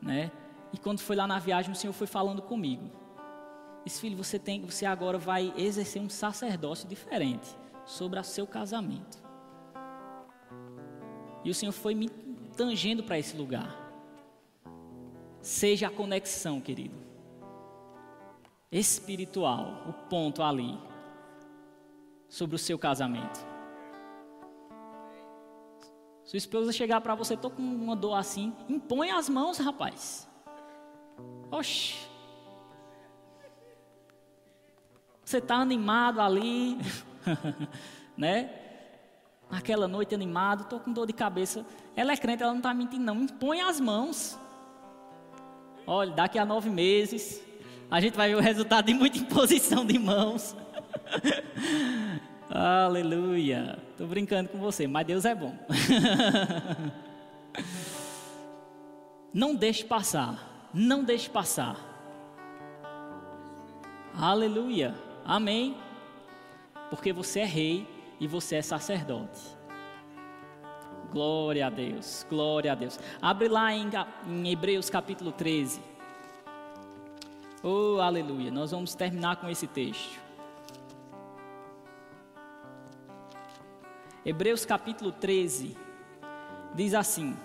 né? E quando foi lá na viagem, o Senhor foi falando comigo. Disse, filho, você tem, você agora vai exercer um sacerdócio diferente sobre o seu casamento. E o Senhor foi me tangendo para esse lugar. Seja a conexão, querido. Espiritual, o ponto ali sobre o seu casamento. Sua esposa chegar para você, tô com uma dor assim, impõe as mãos, rapaz. Oxi. Você está animado ali, né? Naquela noite animado, tô com dor de cabeça. Ela é crente, ela não está mentindo, não. Impõe as mãos. Olha, daqui a nove meses, a gente vai ver o resultado de muita imposição de mãos. Aleluia. Estou brincando com você, mas Deus é bom. não deixe passar. Não deixe passar. Aleluia. Amém. Porque você é rei e você é sacerdote. Glória a Deus. Glória a Deus. Abre lá em, em Hebreus capítulo 13. Oh, aleluia. Nós vamos terminar com esse texto. Hebreus capítulo 13 diz assim: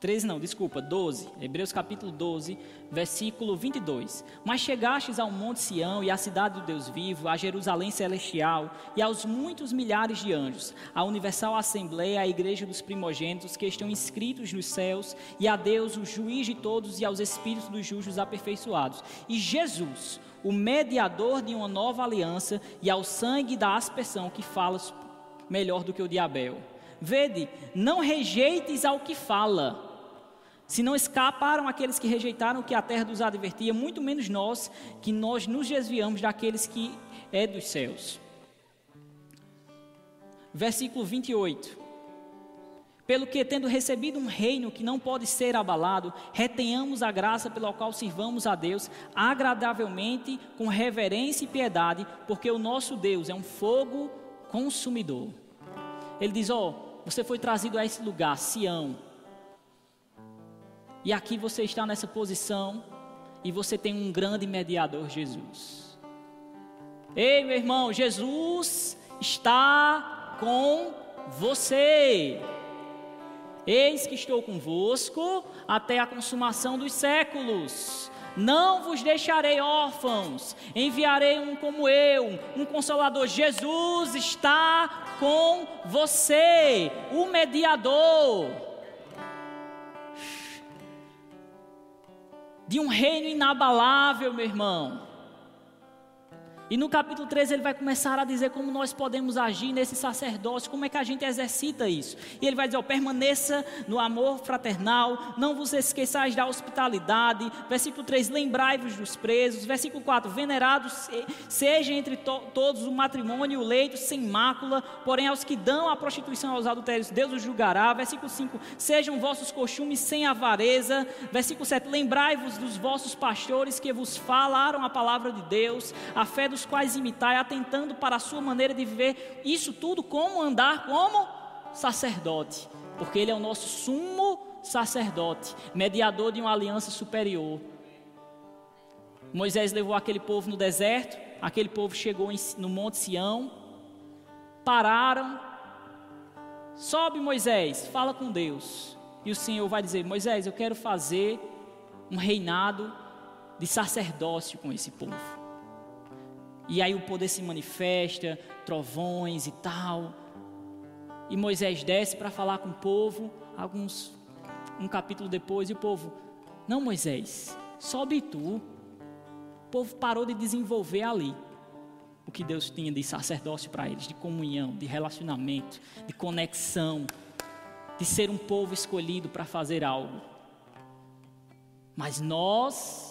13 não, desculpa, 12. Hebreus capítulo 12, versículo 22. Mas chegastes ao monte Sião e à cidade do Deus vivo, a Jerusalém celestial e aos muitos milhares de anjos, à universal assembleia, à igreja dos primogênitos que estão inscritos nos céus, e a Deus, o juiz de todos, e aos espíritos dos justos aperfeiçoados. E Jesus, o mediador de uma nova aliança, e ao sangue da aspersão que fala melhor do que o de Abel. Vede, não rejeites ao que fala. Se não escaparam aqueles que rejeitaram que a terra dos advertia, muito menos nós, que nós nos desviamos daqueles que é dos céus. Versículo 28. Pelo que, tendo recebido um reino que não pode ser abalado, retenhamos a graça pela qual sirvamos a Deus agradavelmente, com reverência e piedade, porque o nosso Deus é um fogo consumidor. Ele diz: Ó, oh, você foi trazido a esse lugar, Sião. E aqui você está nessa posição e você tem um grande mediador, Jesus. Ei, meu irmão, Jesus está com você. Eis que estou convosco até a consumação dos séculos. Não vos deixarei órfãos, enviarei um como eu, um consolador. Jesus está com você, o mediador. De um reino inabalável, meu irmão. E no capítulo 13 ele vai começar a dizer como nós podemos agir nesse sacerdócio, como é que a gente exercita isso. E ele vai dizer: permaneça no amor fraternal, não vos esqueçais da hospitalidade. Versículo 3: lembrai-vos dos presos. Versículo 4: venerados seja entre to todos o matrimônio e o leito sem mácula, porém aos que dão a prostituição aos adultérios, Deus os julgará. Versículo 5: sejam vossos costumes sem avareza. Versículo 7: lembrai-vos dos vossos pastores que vos falaram a palavra de Deus, a fé dos os quais imitai, atentando para a sua maneira de viver, isso tudo como andar como sacerdote, porque ele é o nosso sumo sacerdote, mediador de uma aliança superior. Moisés levou aquele povo no deserto, aquele povo chegou no Monte Sião, pararam, sobe Moisés, fala com Deus, e o Senhor vai dizer: Moisés, eu quero fazer um reinado de sacerdócio com esse povo. E aí o poder se manifesta, trovões e tal. E Moisés desce para falar com o povo, alguns um capítulo depois, e o povo: "Não, Moisés, sobe tu". O povo parou de desenvolver ali o que Deus tinha de sacerdócio para eles, de comunhão, de relacionamento, de conexão, de ser um povo escolhido para fazer algo. Mas nós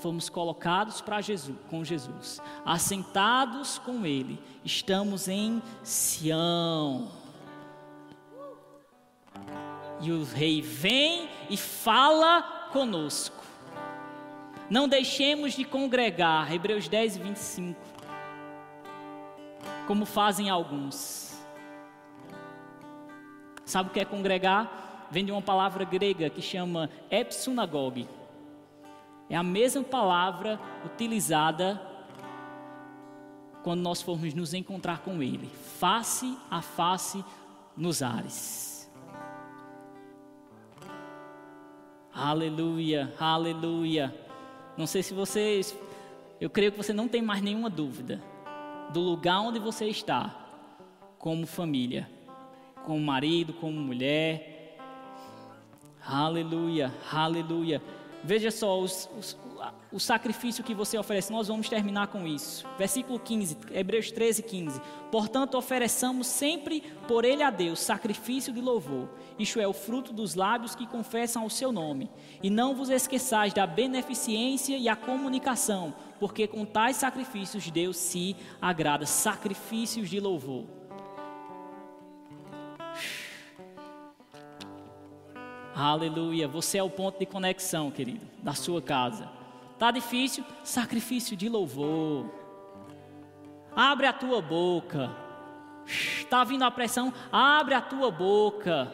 fomos colocados para Jesus, com Jesus, assentados com Ele, estamos em Sião. E o Rei vem e fala conosco. Não deixemos de congregar, Hebreus 10, 25, como fazem alguns. Sabe o que é congregar? Vem de uma palavra grega que chama epsunagogue é a mesma palavra utilizada quando nós formos nos encontrar com Ele, face a face nos ares. Aleluia, aleluia. Não sei se vocês, eu creio que você não tem mais nenhuma dúvida do lugar onde você está, como família, como marido, como mulher. Aleluia, aleluia. Veja só os, os, o sacrifício que você oferece. Nós vamos terminar com isso. Versículo 15, Hebreus 13, 15. Portanto, ofereçamos sempre por ele a Deus sacrifício de louvor. Isto é o fruto dos lábios que confessam o seu nome. E não vos esqueçais da beneficência e a comunicação, porque com tais sacrifícios Deus se agrada. Sacrifícios de louvor. Aleluia. Você é o ponto de conexão, querido, da sua casa. Tá difícil? Sacrifício de louvor. Abre a tua boca. Está vindo a pressão? Abre a tua boca.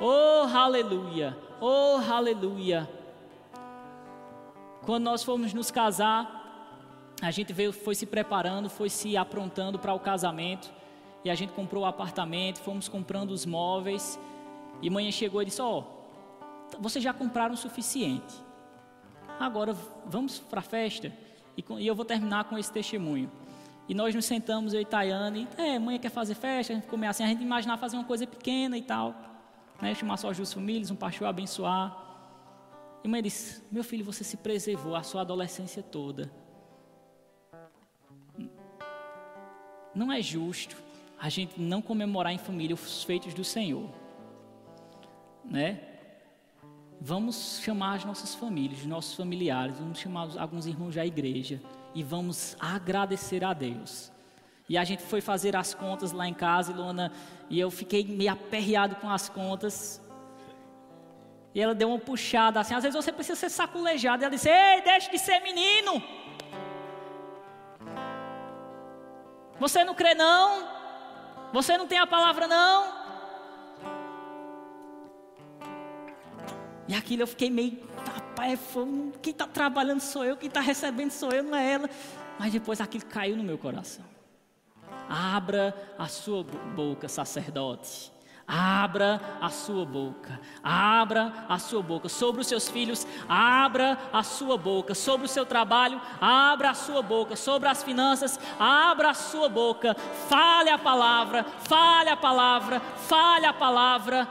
Oh, aleluia. Oh, aleluia. Quando nós fomos nos casar, a gente veio, foi se preparando, foi se aprontando para o casamento. E a gente comprou o apartamento, fomos comprando os móveis. E manhã chegou e disse: Ó, oh, vocês já compraram o suficiente. Agora vamos para a festa. E, e, eu vou terminar com esse testemunho. E nós nos sentamos, eu e Tayane. É, mãe quer fazer festa, a gente ficou assim. A gente imaginava fazer uma coisa pequena e tal. Né, chamar só as famílias, um pastor abençoar. E mãe disse: Meu filho, você se preservou a sua adolescência toda. Não é justo a gente não comemorar em família os feitos do Senhor né? Vamos chamar as nossas famílias, os nossos familiares, vamos chamar alguns irmãos da igreja e vamos agradecer a Deus. E a gente foi fazer as contas lá em casa, Ilona, e eu fiquei meio aperreado com as contas. E ela deu uma puxada assim, às vezes você precisa ser saculejado. E ela disse: Ei, deixe de ser menino. Você não crê, não? Você não tem a palavra, não? E aquilo eu fiquei meio, rapaz, quem está trabalhando sou eu, quem está recebendo sou eu, não é ela. Mas depois aquilo caiu no meu coração. Abra a sua boca, sacerdote. Abra a sua boca, abra a sua boca sobre os seus filhos, abra a sua boca sobre o seu trabalho, abra a sua boca sobre as finanças, abra a sua boca, fale a palavra, fale a palavra, fale a palavra.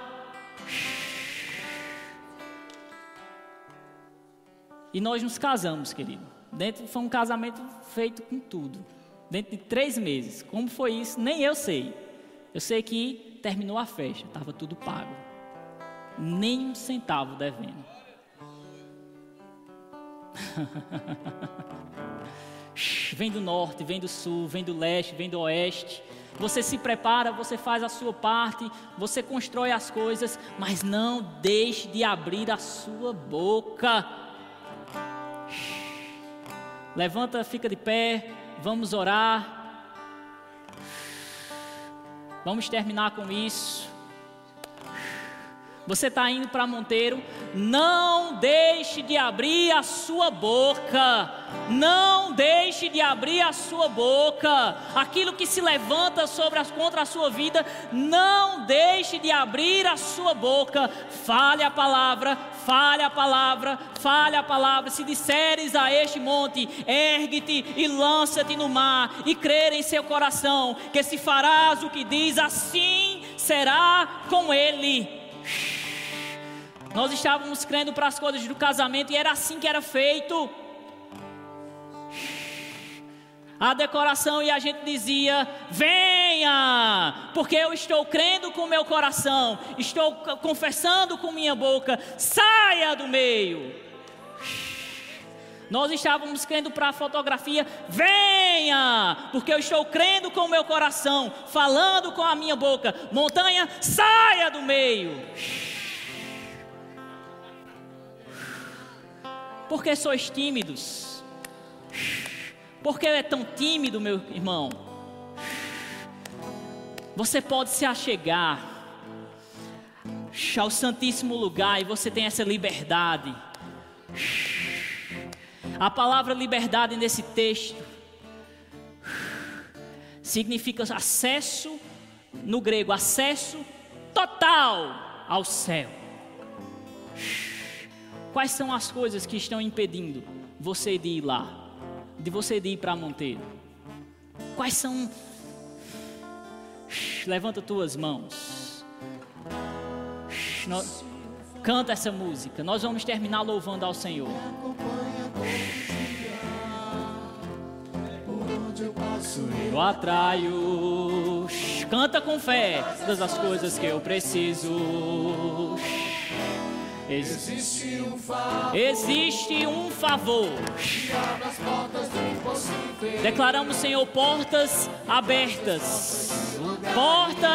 E nós nos casamos, querido. Dentro foi um casamento feito com tudo. Dentro de três meses. Como foi isso? Nem eu sei. Eu sei que terminou a festa, estava tudo pago. Nem um centavo devendo. vem do norte, vem do sul, vem do leste, vem do oeste. Você se prepara, você faz a sua parte, você constrói as coisas, mas não deixe de abrir a sua boca. Levanta, fica de pé, vamos orar. Vamos terminar com isso. Você está indo para Monteiro, não deixe de abrir a sua boca. Não deixe de abrir a sua boca. Aquilo que se levanta sobre as, contra a sua vida, não deixe de abrir a sua boca. Fale a palavra, fale a palavra, fale a palavra. Se disseres a este monte, ergue-te e lança-te no mar, e crer em seu coração, que se farás o que diz, assim será com ele. Nós estávamos crendo para as coisas do casamento e era assim que era feito. A decoração e a gente dizia: venha, porque eu estou crendo com meu coração, estou confessando com minha boca, saia do meio. Nós estávamos crendo para a fotografia, venha, porque eu estou crendo com o meu coração, falando com a minha boca, montanha, saia do meio. Por que sois tímidos? Por que é tão tímido, meu irmão? Você pode se achegar ao Santíssimo Lugar e você tem essa liberdade. A palavra liberdade nesse texto significa acesso, no grego, acesso total ao céu. Quais são as coisas que estão impedindo você de ir lá? De você de ir para Monteiro? Quais são. Levanta tuas mãos. Canta essa música. Nós vamos terminar louvando ao Senhor. Eu atraio. Canta com fé todas as coisas que eu preciso. Existe um favor. Existe um favor. Declaramos, Senhor, portas abertas. Portas